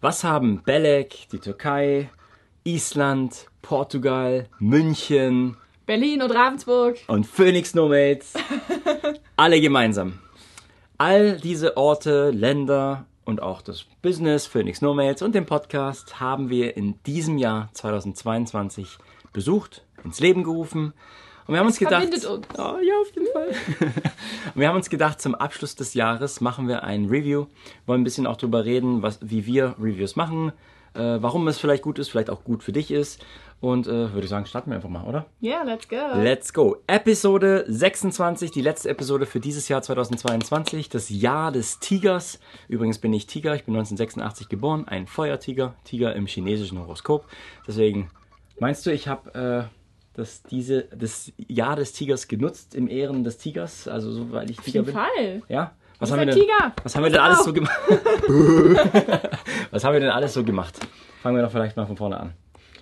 Was haben Belek, die Türkei, Island, Portugal, München Berlin und Ravensburg. und Phoenix Nomads alle gemeinsam? All diese Orte, Länder und auch das Business Phoenix Nomads und den Podcast haben wir in diesem Jahr 2022 besucht, ins Leben gerufen. Und wir haben uns gedacht, uns. Oh, ja, auf jeden Fall. Und wir haben uns gedacht, zum Abschluss des Jahres machen wir ein Review, wollen ein bisschen auch darüber reden, was, wie wir Reviews machen, äh, warum es vielleicht gut ist, vielleicht auch gut für dich ist. Und äh, würde ich sagen, starten wir einfach mal, oder? Yeah, let's go. Let's go. Episode 26, die letzte Episode für dieses Jahr 2022, das Jahr des Tigers. Übrigens bin ich Tiger, ich bin 1986 geboren, ein Feuertiger, Tiger im chinesischen Horoskop. Deswegen, meinst du, ich habe äh, das, diese, das Jahr des Tigers genutzt im Ehren des Tigers? Also, so, weil ich Auf Tiger jeden bin? Fall. Ja? Was haben, denn, was haben wir denn alles auf. so gemacht? was haben wir denn alles so gemacht? Fangen wir doch vielleicht mal von vorne an.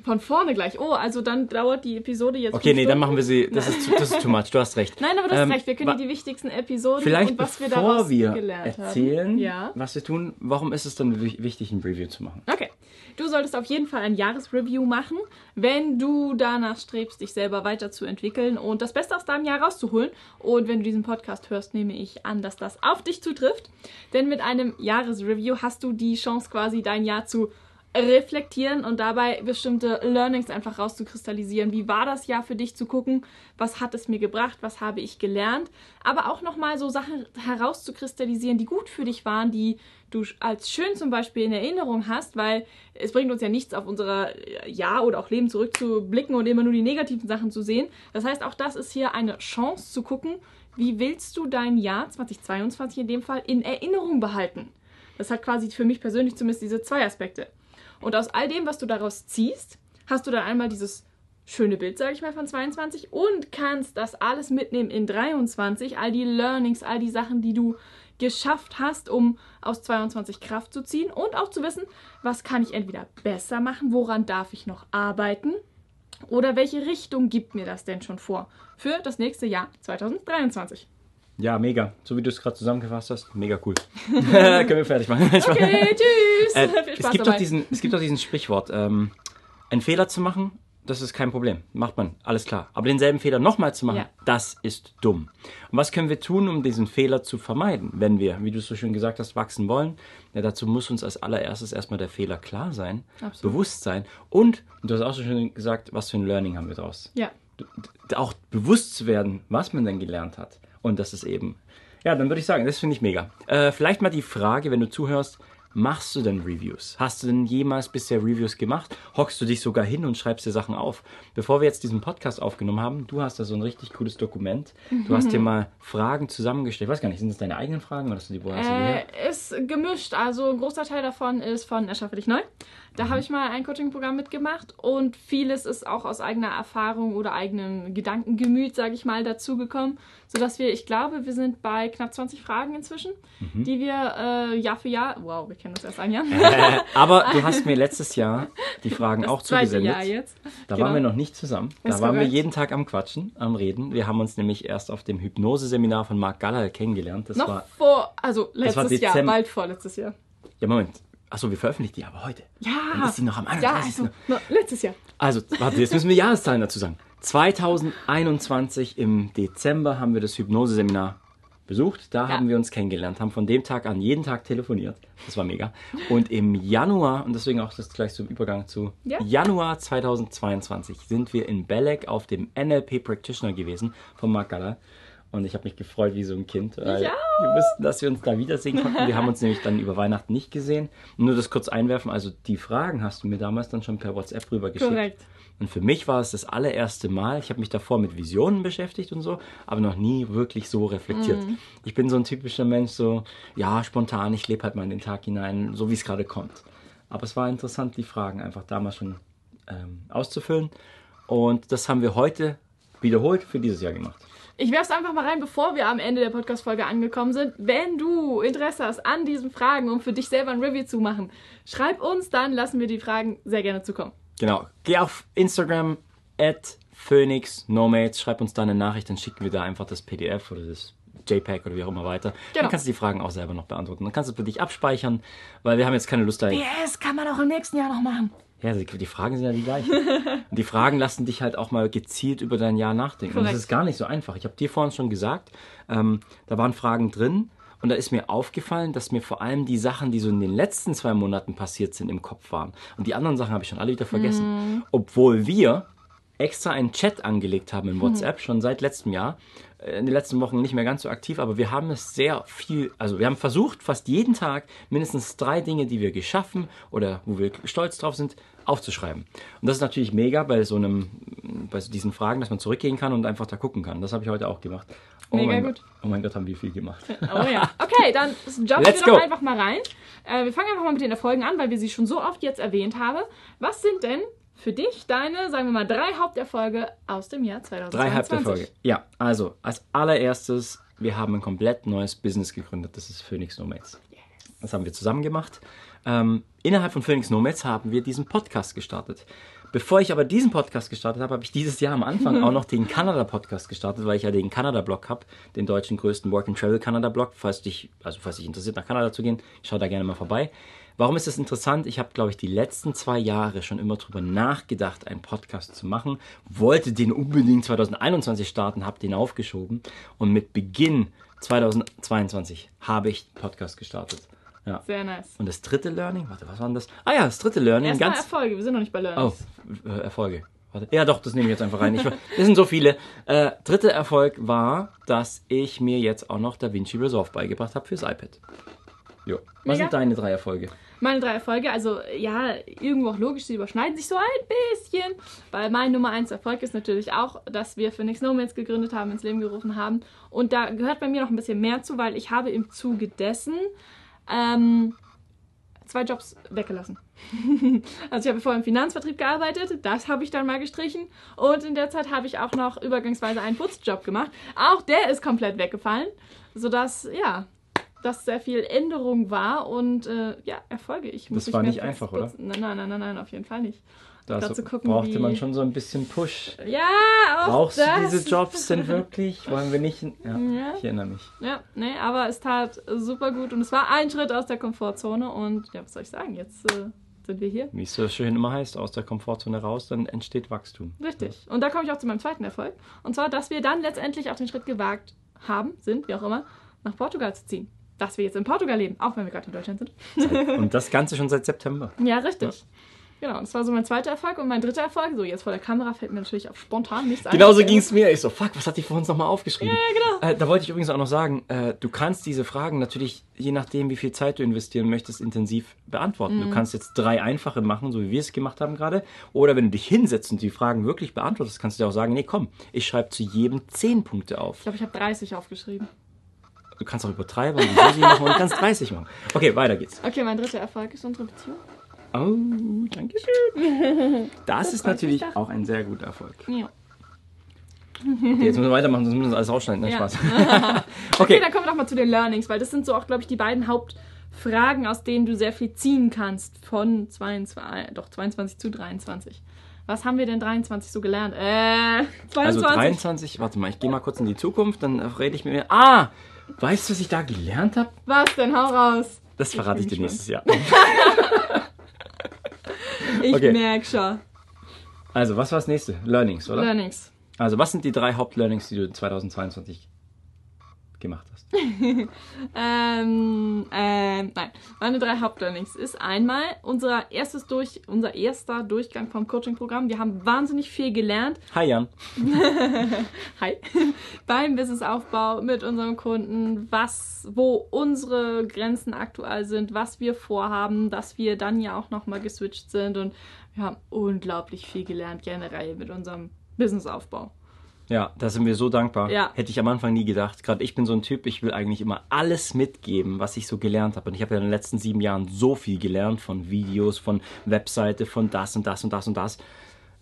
Von vorne gleich. Oh, also dann dauert die Episode jetzt. Okay, nee, dann Stunden. machen wir sie. Das ist, zu- das ist too much, du hast recht. Nein, aber du hast Ähm, recht. Wir können die wichtigsten Episoden Vielleicht und was wir daraus wir gelernt erzählen, haben. Ja. was wir tun, warum ist es dann wi- wichtig, ein Review zu machen? Okay. Du solltest auf jeden Fall ein Jahresreview machen, wenn du danach strebst, dich selber weiterzuentwickeln und das Beste aus deinem Jahr rauszuholen. Und wenn du diesen Podcast hörst, nehme ich an, dass das auf dich zutrifft. Denn mit einem Jahresreview hast du die Chance, quasi dein Jahr zu reflektieren und dabei bestimmte Learnings einfach rauszukristallisieren. Wie war das Jahr für dich zu gucken? Was hat es mir gebracht? Was habe ich gelernt? Aber auch nochmal so Sachen herauszukristallisieren, die gut für dich waren, die du als schön zum Beispiel in Erinnerung hast, weil es bringt uns ja nichts, auf unser Jahr oder auch Leben zurückzublicken und immer nur die negativen Sachen zu sehen. Das heißt, auch das ist hier eine Chance zu gucken, wie willst du dein Jahr 2022 in dem Fall in Erinnerung behalten? Das hat quasi für mich persönlich zumindest diese zwei Aspekte. Und aus all dem, was du daraus ziehst, hast du dann einmal dieses schöne Bild, sage ich mal, von 22 und kannst das alles mitnehmen in 23, all die Learnings, all die Sachen, die du geschafft hast, um aus 22 Kraft zu ziehen und auch zu wissen, was kann ich entweder besser machen, woran darf ich noch arbeiten oder welche Richtung gibt mir das denn schon vor für das nächste Jahr 2023. Ja, mega. So wie du es gerade zusammengefasst hast, mega cool. Können wir fertig machen. Okay, tschüss! Äh, es, gibt dabei. diesen, es gibt doch diesen Sprichwort, ähm, einen Fehler zu machen, das ist kein Problem. Macht man, alles klar. Aber denselben Fehler nochmal zu machen, Ja. das ist dumm. Und was können wir tun, um diesen Fehler zu vermeiden, wenn wir, wie du es so schön gesagt hast, wachsen wollen? Ja, dazu muss uns als allererstes erstmal der Fehler klar sein, Absolut. bewusst sein und, du hast auch so schön gesagt, was für ein Learning haben wir draus. ja. auch bewusst zu werden, was man denn gelernt hat. Und das ist eben, ja, dann würde ich sagen, das finde ich mega. Äh, vielleicht mal die Frage, wenn du zuhörst, machst du denn Reviews? Hast du denn jemals bisher Reviews gemacht? Hockst du dich sogar hin und schreibst dir Sachen auf? Bevor wir jetzt diesen Podcast aufgenommen haben, du hast da so ein richtig cooles Dokument. Du hast dir mal Fragen zusammengestellt. Ich weiß gar nicht, sind das deine eigenen Fragen oder hast du die, wo hast du die her? Äh, ist gemischt. Also ein großer Teil davon ist von Erschaffe dich neu. Da habe ich mal ein Coaching-Programm mitgemacht und vieles ist auch aus eigener Erfahrung oder eigenem Gedankengemüt, sage ich mal, dazugekommen, sodass wir, ich glaube, wir sind bei knapp 20 Fragen inzwischen, Mhm. die wir äh, Jahr für Jahr, wow, wir kennen uns erst ein Jahr, Äh, aber du hast mir letztes Jahr die Fragen auch das zweite zugesendet. Jahr jetzt. Da Genau. waren wir noch nicht zusammen. Da Ist waren wir korrekt. jeden Tag am Quatschen, am Reden. Wir haben uns nämlich erst auf dem Hypnose-Seminar von Marc Gallal kennengelernt. Das Noch war. vor, also letztes Jahr, bald vorletztes Jahr. Ja, Moment. Achso, wir veröffentlichen die aber heute. Ja. Dann ist sie noch am Ja, 31. also, no, letztes Jahr. Also, warte, jetzt müssen wir Jahreszahlen dazu sagen. 2021 im Dezember haben wir das Hypnose-Seminar besucht. Da Ja. haben wir uns kennengelernt, haben von dem Tag an jeden Tag telefoniert. Das war mega. Und im Januar, und deswegen auch das gleich zum Übergang zu Ja. Januar 2022, sind wir in Belek auf dem NLP Practitioner gewesen von Mark Galler. Und ich habe mich gefreut wie so ein Kind. Weil auch. Wir wussten, dass wir uns da wiedersehen konnten. Wir haben uns nämlich dann über Weihnachten nicht gesehen. Nur das kurz einwerfen. Also die Fragen hast du mir damals dann schon per WhatsApp rübergeschickt. Korrekt. Und für mich war es das allererste Mal, ich habe mich davor mit Visionen beschäftigt und so, aber noch nie wirklich so reflektiert. Mhm. Ich bin so ein typischer Mensch, so, ja, spontan, ich lebe halt mal in den Tag hinein, so wie es gerade kommt. Aber es war interessant, die Fragen einfach damals schon ähm, auszufüllen. Und das haben wir heute wiederholt für dieses Jahr gemacht. Ich werf's einfach mal rein, bevor wir am Ende der Podcast-Folge angekommen sind. Wenn du Interesse hast an diesen Fragen, um für dich selber ein Review zu machen, schreib uns, dann lassen wir die Fragen sehr gerne zukommen. Genau. Geh auf Instagram at Phoenix Nomads, schreib uns da eine Nachricht, dann schicken wir da einfach das PDF oder das JPEG oder wie auch immer weiter. Genau. Dann kannst du die Fragen auch selber noch beantworten. Dann kannst du es für dich abspeichern, weil wir haben jetzt keine Lust da. PS kann man auch im nächsten Jahr noch machen. Ja, die, die Fragen sind ja die gleichen. Die Fragen lassen dich halt auch mal gezielt über dein Jahr nachdenken. Und das ist gar nicht so einfach. Ich habe dir vorhin schon gesagt, ähm, da waren Fragen drin und da ist mir aufgefallen, dass mir vor allem die Sachen, die so in den letzten zwei Monaten passiert sind, im Kopf waren. Und die anderen Sachen habe ich schon alle wieder vergessen. Obwohl wir extra einen Chat angelegt haben in WhatsApp, schon seit letztem Jahr. Äh, In den letzten Wochen nicht mehr ganz so aktiv, aber wir haben es sehr viel, also wir haben versucht, fast jeden Tag mindestens drei Dinge, die wir geschaffen oder wo wir stolz drauf sind, aufzuschreiben. Und das ist natürlich mega bei so einem, bei so diesen Fragen, dass man zurückgehen kann und einfach da gucken kann. Das habe ich heute auch gemacht. Oh Mega mein gut. Gott, oh mein Gott, haben wir viel gemacht. Oh ja. Okay, dann jumpen Let's wir doch go. einfach mal rein. Äh, wir fangen einfach mal mit den Erfolgen an, weil wir sie schon so oft jetzt erwähnt haben. Was sind denn für dich deine, sagen wir mal, drei Haupterfolge aus dem Jahr 2022? Drei Halbterfolge. Ja, also als allererstes, wir haben ein komplett neues Business gegründet. Das ist Phoenix Nomads. Das haben wir zusammen gemacht. Ähm, innerhalb von Phoenix Nomads haben wir diesen Podcast gestartet. Bevor ich aber diesen Podcast gestartet habe, habe ich dieses Jahr am Anfang auch noch den Kanada-Podcast gestartet, weil ich ja den Kanada-Blog habe, den deutschen größten Work-and-Travel-Kanada-Blog. Falls dich, also falls dich interessiert, nach Kanada zu gehen, schau da gerne mal vorbei. Warum ist das interessant? Ich habe, glaube ich, die letzten zwei Jahre schon immer drüber nachgedacht, einen Podcast zu machen. Wollte den unbedingt 2021 starten, habe den aufgeschoben. Und mit Beginn 2022 habe ich den Podcast gestartet. Ja. Sehr nice. Und das dritte Learning, warte, was war denn das? Ah ja, das dritte Learning, Erstmal ganz. Erfolge, wir sind noch nicht bei Oh, Learnings. äh, Erfolge. Warte. Ja, doch, das nehme ich jetzt einfach rein. Ich, das sind so viele. Äh, dritter Erfolg war, dass ich mir jetzt auch noch DaVinci Resolve beigebracht habe fürs iPad. Jo. Was Mega. sind deine drei Erfolge? Meine drei Erfolge, also ja, irgendwo auch logisch, sie überschneiden sich so ein bisschen. Weil mein Nummer eins Erfolg ist natürlich auch, dass wir Phoenix Nomads gegründet haben, ins Leben gerufen haben. Und da gehört bei mir noch ein bisschen mehr zu, weil ich habe im Zuge dessen ähm, zwei Jobs weggelassen. also ich habe vorher im Finanzvertrieb gearbeitet, das habe ich dann mal gestrichen. Und in der Zeit habe ich auch noch übergangsweise einen Putzjob gemacht. Auch der ist komplett weggefallen, sodass, ja, das sehr viel Änderung war und äh, ja, Erfolge. Ich muss Das war nicht einfach, oder? putzen. Nein, nein, nein, nein, nein, auf jeden Fall nicht. Da so gucken, brauchte man schon so ein bisschen Push. Ja, auch Brauchst das. du diese Jobs denn wirklich? Wollen wir nicht? Ja, Ja. ich erinnere mich. Ja, nee, aber es tat super gut und es war ein Schritt aus der Komfortzone und ja, was soll ich sagen, jetzt äh, sind wir hier. Wie es so schön immer heißt, aus der Komfortzone raus, dann entsteht Wachstum. Richtig. Und da komme ich auch zu meinem zweiten Erfolg. Und zwar, dass wir dann letztendlich auch den Schritt gewagt haben, sind, wie auch immer, nach Portugal zu ziehen. Dass wir jetzt in Portugal leben, auch wenn wir gerade in Deutschland sind. Und das Ganze schon seit September. Ja, richtig. Genau, das war so mein zweiter Erfolg. Und mein dritter Erfolg, so jetzt vor der Kamera, fällt mir natürlich auf spontan nichts ein. Genauso ging es mir. Ich so, fuck, was hat die vor uns nochmal aufgeschrieben? Ja, genau. Äh, da wollte ich übrigens auch noch sagen, äh, du kannst diese Fragen natürlich, je nachdem, wie viel Zeit du investieren möchtest, intensiv beantworten. Mhm. Du kannst jetzt drei einfache machen, so wie wir es gemacht haben gerade. Oder wenn du dich hinsetzt und die Fragen wirklich beantwortest, kannst du dir auch sagen, nee, komm, ich schreibe zu jedem zehn Punkte auf. Ich glaube, ich habe 30 aufgeschrieben. Du kannst auch übertreiben und die machen und kannst 30 machen. Okay, weiter geht's. Okay, mein dritter Erfolg ist unsere Beziehung. Oh, danke schön. Das ist freut natürlich auch ein sehr guter Erfolg. Ja. Okay, jetzt müssen wir weitermachen, sonst müssen wir das alles rausschneiden. Ne, Ja. Spaß. Okay, okay. dann kommen wir doch mal zu den Learnings, weil das sind so auch, glaube ich, die beiden Hauptfragen, aus denen du sehr viel ziehen kannst von 22, äh, doch 22 zu 23. Was haben wir denn 23 so gelernt? Äh, 22. Also 23, warte mal, ich gehe mal kurz in die Zukunft, dann rede ich mit mir. Ah, weißt du, was ich da gelernt habe? Was denn? Hau raus. Das verrate ich, bin dir nächstes Jahr. Ich Okay. merk schon. Also, was war das nächste? Learnings, oder? Learnings. Also, was sind die drei Hauptlearnings, die du 2022 gemacht hast? Ähm, ähm, nein. Meine drei Hauptlearnings ist einmal unser erstes durch, unser erster Durchgang vom Coaching-Programm. Wir haben wahnsinnig viel gelernt. Hi Jan. Hi. Beim Businessaufbau mit unserem Kunden, was, wo unsere Grenzen aktuell sind, was wir vorhaben, dass wir dann ja auch nochmal geswitcht sind und wir haben unglaublich viel gelernt generell mit unserem Businessaufbau. Ja, da sind wir so dankbar. Ja. Hätte ich am Anfang nie gedacht. Gerade ich bin so ein Typ, ich will eigentlich immer alles mitgeben, was ich so gelernt habe. Und ich habe ja in den letzten sieben Jahren so viel gelernt von Videos, von Webseite, von das und das und das und das.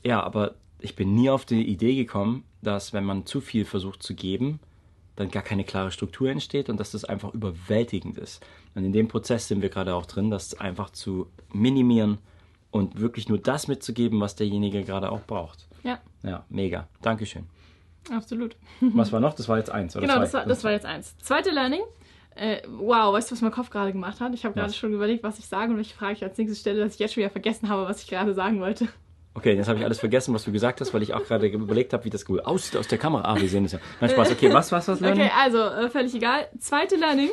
Ja, aber ich bin nie auf die Idee gekommen, dass wenn man zu viel versucht zu geben, dann gar keine klare Struktur entsteht und dass das einfach überwältigend ist. Und in dem Prozess sind wir gerade auch drin, das einfach zu minimieren und wirklich nur das mitzugeben, was derjenige gerade auch braucht. Ja. Ja, mega. Dankeschön. Absolut. Was war noch? Das war jetzt eins, oder Genau, das war, das war jetzt eins. Zweite Learning. Äh, wow, weißt du, was mein Kopf gerade gemacht hat? Ich habe gerade Was? schon überlegt, was ich sage und welche Frage ich als nächstes stelle, dass ich jetzt schon wieder vergessen habe, was ich gerade sagen wollte. Okay, jetzt habe ich alles vergessen, was du gesagt hast, weil ich auch gerade überlegt habe, wie das gut aussieht aus der Kamera. Ah, wir sehen es ja. Nein, Spaß. Okay, was was das Learning? Okay, also, äh, völlig egal. Zweite Learning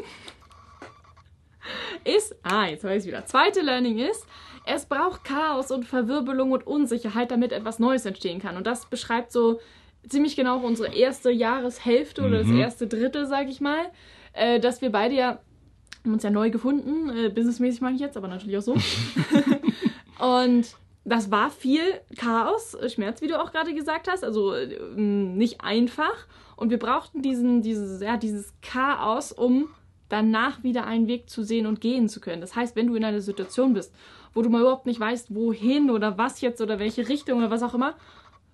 ist, ah, jetzt weiß ich wieder. Zweite Learning ist, es braucht Chaos und Verwirbelung und Unsicherheit, damit etwas Neues entstehen kann. Und das beschreibt so ziemlich genau unsere erste Jahreshälfte oder das Mhm. erste Drittel, sag ich mal, äh, dass wir beide ja haben uns ja neu gefunden, äh, businessmäßig meine ich jetzt, aber natürlich auch so. und das war viel Chaos, Schmerz, wie du auch gerade gesagt hast, also äh, nicht einfach. Und wir brauchten diesen, dieses, ja, dieses Chaos, um danach wieder einen Weg zu sehen und gehen zu können. Das heißt, wenn du in einer Situation bist, wo du mal überhaupt nicht weißt, wohin oder was jetzt oder welche Richtung oder was auch immer,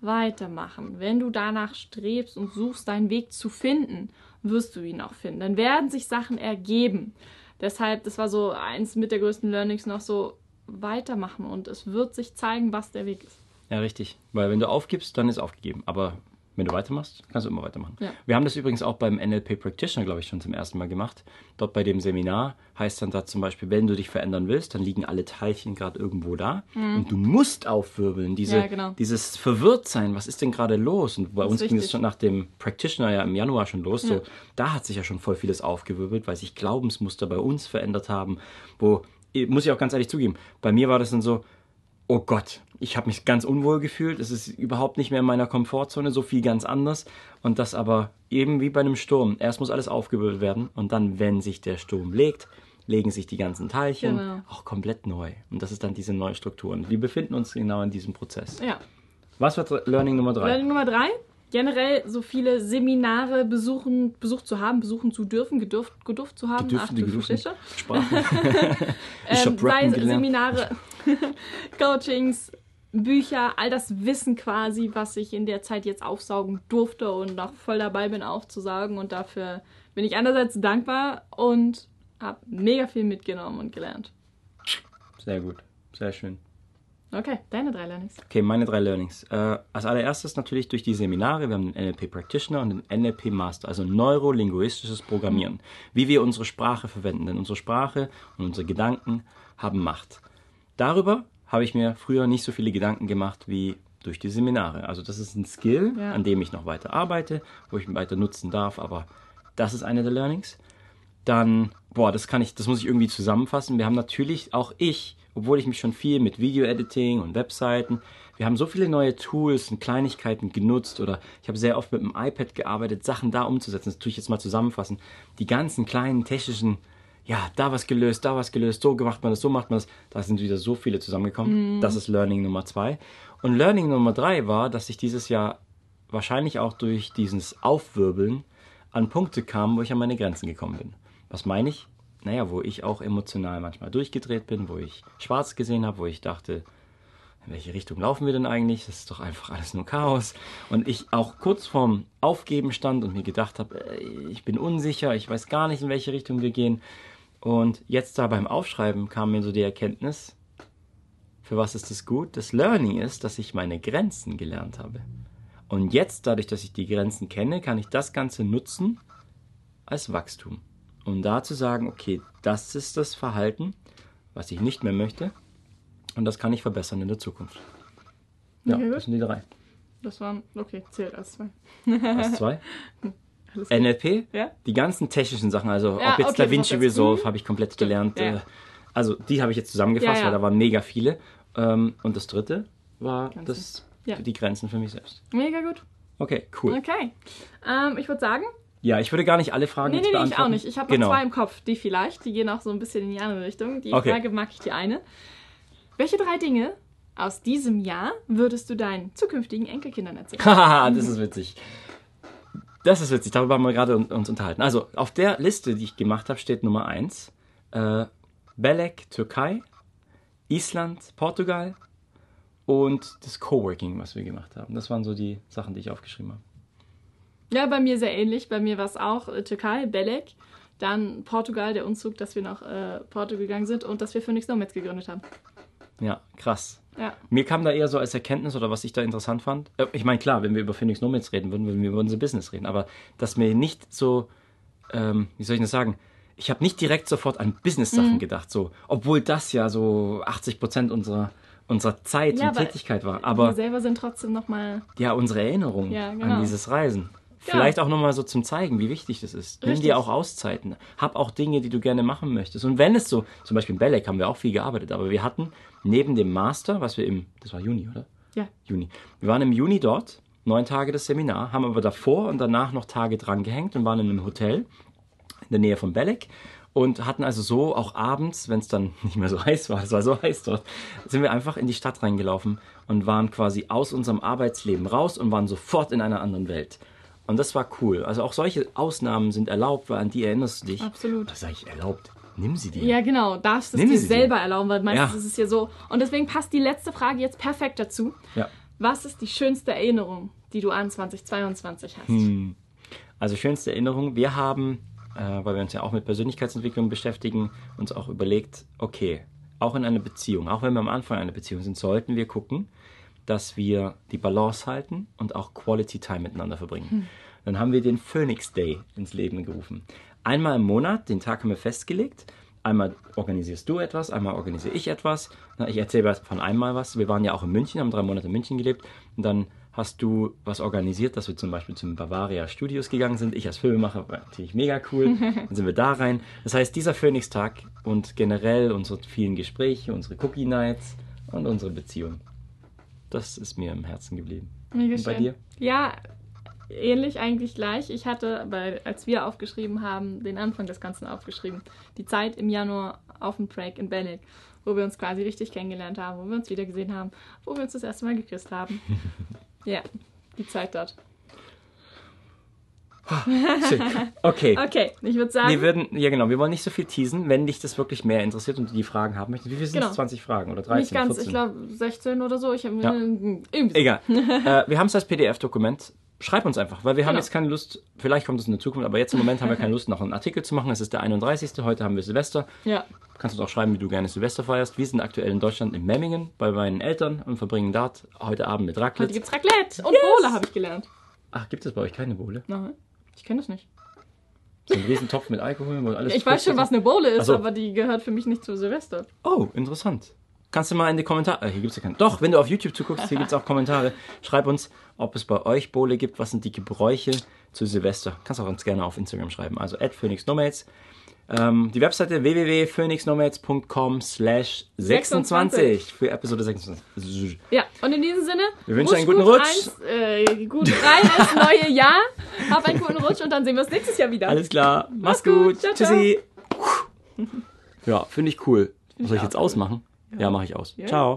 weitermachen. Wenn du danach strebst und suchst, deinen Weg zu finden, wirst du ihn auch finden. Dann werden sich Sachen ergeben. Deshalb, das war so eins mit der größten Learnings noch so weitermachen und es wird sich zeigen, was der Weg ist. Ja, richtig. Weil wenn du aufgibst, dann ist aufgegeben. Aber wenn du weitermachst, kannst du immer weitermachen. Ja. Wir haben das übrigens auch beim NLP Practitioner, glaube ich, schon zum ersten Mal gemacht. Dort bei dem Seminar heißt dann da zum Beispiel, wenn du dich verändern willst, dann liegen alle Teilchen gerade irgendwo da und du musst aufwirbeln. Diese, Mhm. Ja, genau. Dieses Verwirrtsein, was ist denn gerade los? Und bei uns ging es schon nach dem Practitioner ja im Januar schon los. Ja. So, da hat sich ja schon voll vieles aufgewirbelt, weil sich Glaubensmuster bei uns verändert haben. Wo, muss ich auch ganz ehrlich zugeben, bei mir war das dann so, oh Gott, ich habe mich ganz unwohl gefühlt. Es ist überhaupt nicht mehr in meiner Komfortzone, so viel ganz anders. Und das aber eben wie bei einem Sturm. Erst muss alles aufgewirbelt werden und dann, wenn sich der Sturm legt, legen sich die ganzen Teilchen Genau. auch komplett neu. Und das ist dann diese neue Struktur. Und wir befinden uns genau in diesem Prozess. Ja. Was wird Learning Nummer drei? Learning Nummer drei. Generell so viele Seminare besuchen, besucht zu haben, besuchen zu dürfen, gedurft, gedurft zu haben. Gedürften, Ach, du. Sprachen. ich Ähm, sei. Seminare, Coachings, Bücher, all das Wissen quasi, was ich in der Zeit jetzt aufsaugen durfte und noch voll dabei bin aufzusaugen. Und dafür bin ich einerseits dankbar und habe mega viel mitgenommen und gelernt. Sehr gut. Sehr schön. Okay, deine drei Learnings. Okay, meine drei Learnings. Äh, als allererstes natürlich durch die Seminare. Wir haben den NLP Practitioner und den NLP Master, also neurolinguistisches Programmieren. Wie wir unsere Sprache verwenden. Denn unsere Sprache und unsere Gedanken haben Macht. Darüber habe ich mir früher nicht so viele Gedanken gemacht wie durch die Seminare. Also das ist ein Skill, Ja. an dem ich noch weiter arbeite, wo ich ihn weiter nutzen darf. Aber das ist eine der Learnings. Dann, boah, das kann ich, das muss ich irgendwie zusammenfassen. Wir haben natürlich auch ich, obwohl ich mich schon viel mit Video-Editing und Webseiten, wir haben so viele neue Tools und Kleinigkeiten genutzt oder ich habe sehr oft mit dem iPad gearbeitet, Sachen da umzusetzen. Das tue ich jetzt mal zusammenfassen. Die ganzen kleinen technischen, ja, da was gelöst, da was gelöst, so macht man das, so macht man das. Da sind wieder so viele zusammengekommen. Das ist Learning Nummer zwei. Und Learning Nummer drei war, dass ich dieses Jahr wahrscheinlich auch durch dieses Aufwirbeln an Punkte kam, wo ich an meine Grenzen gekommen bin. Was meine ich? Naja, wo ich auch emotional manchmal durchgedreht bin, wo ich schwarz gesehen habe, wo ich dachte, in welche Richtung laufen wir denn eigentlich? Das ist doch einfach alles nur Chaos. Und ich auch kurz vorm Aufgeben stand und mir gedacht habe, äh, ich bin unsicher, ich weiß gar nicht, in welche Richtung wir gehen. Und jetzt da beim Aufschreiben kam mir so die Erkenntnis, für was ist das gut? Das Learning ist, dass ich meine Grenzen gelernt habe. Und jetzt, dadurch, dass ich die Grenzen kenne, kann ich das Ganze nutzen als Wachstum. Um da zu sagen, okay, das ist das Verhalten, was ich nicht mehr möchte. Und das kann ich verbessern in der Zukunft. Ja, Okay, das sind die drei. Das waren, okay, zählt als zwei. Was zwei? NLP, Ja? die ganzen technischen Sachen, also Ja, ob jetzt okay, DaVinci. Resolve Mhm. habe ich komplett gelernt. Ja, äh, Also die habe ich jetzt zusammengefasst, weil da waren mega viele. Ähm, Und das dritte war Grenzen. das, die Grenzen für mich selbst. Mega gut. Okay, cool. Okay. Ähm, ich würde sagen, Ja, ich würde gar nicht alle Fragen nee, nee, nee, ich beantworten. auch nicht. Ich habe genau. noch zwei im Kopf, die vielleicht, die gehen auch so ein bisschen in die andere Richtung. Die Okay. Frage mag ich die eine. Welche drei Dinge aus diesem Jahr würdest du deinen zukünftigen Enkelkindern erzählen? Haha, das ist witzig. Das ist witzig, darüber haben wir gerade un- uns unterhalten. Also, auf der Liste, die ich gemacht habe, steht Nummer 1. Äh, Belek, Türkei, Island, Portugal und das Coworking, was wir gemacht haben. Das waren so die Sachen, die ich aufgeschrieben habe. Ja, bei mir sehr ähnlich. Bei mir war es auch äh, Türkei, Belek, dann Portugal, der Umzug, dass wir nach äh, Porto gegangen sind und dass wir Phoenix Nomads gegründet haben. Ja, krass. Ja. Mir kam da eher so als Erkenntnis oder was ich da interessant fand. äh, Ich meine, klar, wenn wir über Phoenix Nomads reden würden, würden wir über unser Business reden. Aber dass mir nicht so, ähm, wie soll ich das sagen? Ich habe nicht direkt sofort an Business-Sachen Mhm. gedacht, so, obwohl das ja so 80 Prozent unserer, unserer Zeit Ja, und Tätigkeit war. wir Aber selber sind trotzdem nochmal. ja, unsere Erinnerung Ja, genau. an dieses Reisen. Vielleicht auch nochmal so zum Zeigen, wie wichtig das ist. Nimm Richtig. dir auch Auszeiten. Hab auch Dinge, die du gerne machen möchtest. Und wenn es so, zum Beispiel in Belek haben wir auch viel gearbeitet, aber wir hatten neben dem Master, was wir im, das war Juni, oder? Ja. Juni. Wir waren im Juni dort, neun Tage das Seminar, haben aber davor und danach noch Tage dran gehängt und waren in einem Hotel in der Nähe von Belek und hatten also so auch abends, wenn es dann nicht mehr so heiß war, es war so heiß dort, sind wir einfach in die Stadt reingelaufen und waren quasi aus unserem Arbeitsleben raus und waren sofort in einer anderen Welt. Und das war cool. Also auch solche Ausnahmen sind erlaubt, weil an die erinnerst du dich. Absolut. Was sage ich erlaubt? Nimm sie dir. Ja, genau. Darfst es Nehmen dir selber erlauben, weil meistens Ja. ist es ja so. Und deswegen passt die letzte Frage jetzt perfekt dazu. Ja. Was ist die schönste Erinnerung, die du an 2022 hast? Hm. Also schönste Erinnerung, wir haben, äh, weil wir uns ja auch mit Persönlichkeitsentwicklung beschäftigen, uns auch überlegt, okay, auch in einer Beziehung, auch wenn wir am Anfang einer Beziehung sind, sollten wir gucken, dass wir die Balance halten und auch Quality Time miteinander verbringen. Dann haben wir den Phoenix Day ins Leben gerufen. Einmal im Monat, den Tag haben wir festgelegt. Einmal organisierst du etwas, einmal organisiere ich etwas. Na, Ich erzähle von einmal was. Wir waren ja auch in München, haben drei Monate in München gelebt. Und dann hast du was organisiert, dass wir zum Beispiel zum Bavaria Studios gegangen sind. Ich als Filmemacher war natürlich mega cool. Dann sind wir da rein. Das heißt, dieser Phoenix-Tag und generell unsere vielen Gespräche, unsere Cookie Nights und unsere Beziehung. Das ist mir im Herzen geblieben. Mega Und bei dir? Ja, ähnlich eigentlich gleich. Ich hatte, bei, als wir aufgeschrieben haben, den Anfang des Ganzen aufgeschrieben. Die Zeit im Januar auf dem Break in Belek, wo wir uns quasi richtig kennengelernt haben, wo wir uns wiedergesehen haben, wo wir uns das erste Mal geküsst haben. ja, die Zeit dort. Okay. Okay, ich würde sagen, Wir würden, ja genau, wir wollen nicht so viel teasen, wenn dich das wirklich mehr interessiert und du die Fragen haben möchtest. Wie viel sind es? Genau. 20 Fragen oder 13? nicht ganz, 14? ich glaube 16 oder so. Ich habe Ja. so. Egal. äh, wir haben es als PDF-Dokument. Schreib uns einfach, weil wir haben Genau. jetzt keine Lust, vielleicht kommt es in der Zukunft, aber jetzt im Moment haben wir keine Lust, noch einen Artikel zu machen. Es ist der 31. Heute haben wir Silvester. Ja, Du kannst uns auch schreiben, wie du gerne Silvester feierst. Wir sind aktuell in Deutschland in Memmingen bei meinen Eltern und verbringen dort heute Abend mit heute Raclette. gibt's Raclette und Bowle habe ich gelernt. Ach, gibt es bei euch keine Bowle? Nein, ich kenne das nicht. So ein Riesentopf mit Alkohol, wo alles Ich weiß schon, was eine Bowle ist, so. aber die gehört für mich nicht zu Silvester. Oh, interessant. Kannst du mal in die Kommentare. Äh, hier gibt es ja keinen. Doch, wenn du auf YouTube zuguckst, hier gibt es auch Kommentare. Schreib uns, ob es bei euch Bowle gibt. Was sind die Gebräuche zu Silvester? Kannst auch uns gerne auf Instagram schreiben. Also at PhoenixNomads. Ähm, die Webseite www.phoenixnomads.com slash 26 für Episode 26. Ja, und in diesem Sinne, Wir wünschen einen guten gut Rutsch. Eins, äh, gut rein ins neue Jahr. Hab einen guten Rutsch und dann sehen wir uns nächstes Jahr wieder. Alles klar. Mach's Mach's gut. gut. Ciao, Tschüssi. Ja, finde ich cool. Soll ich auch jetzt cool. ausmachen? Ja, mache ich aus. Ja. Ciao.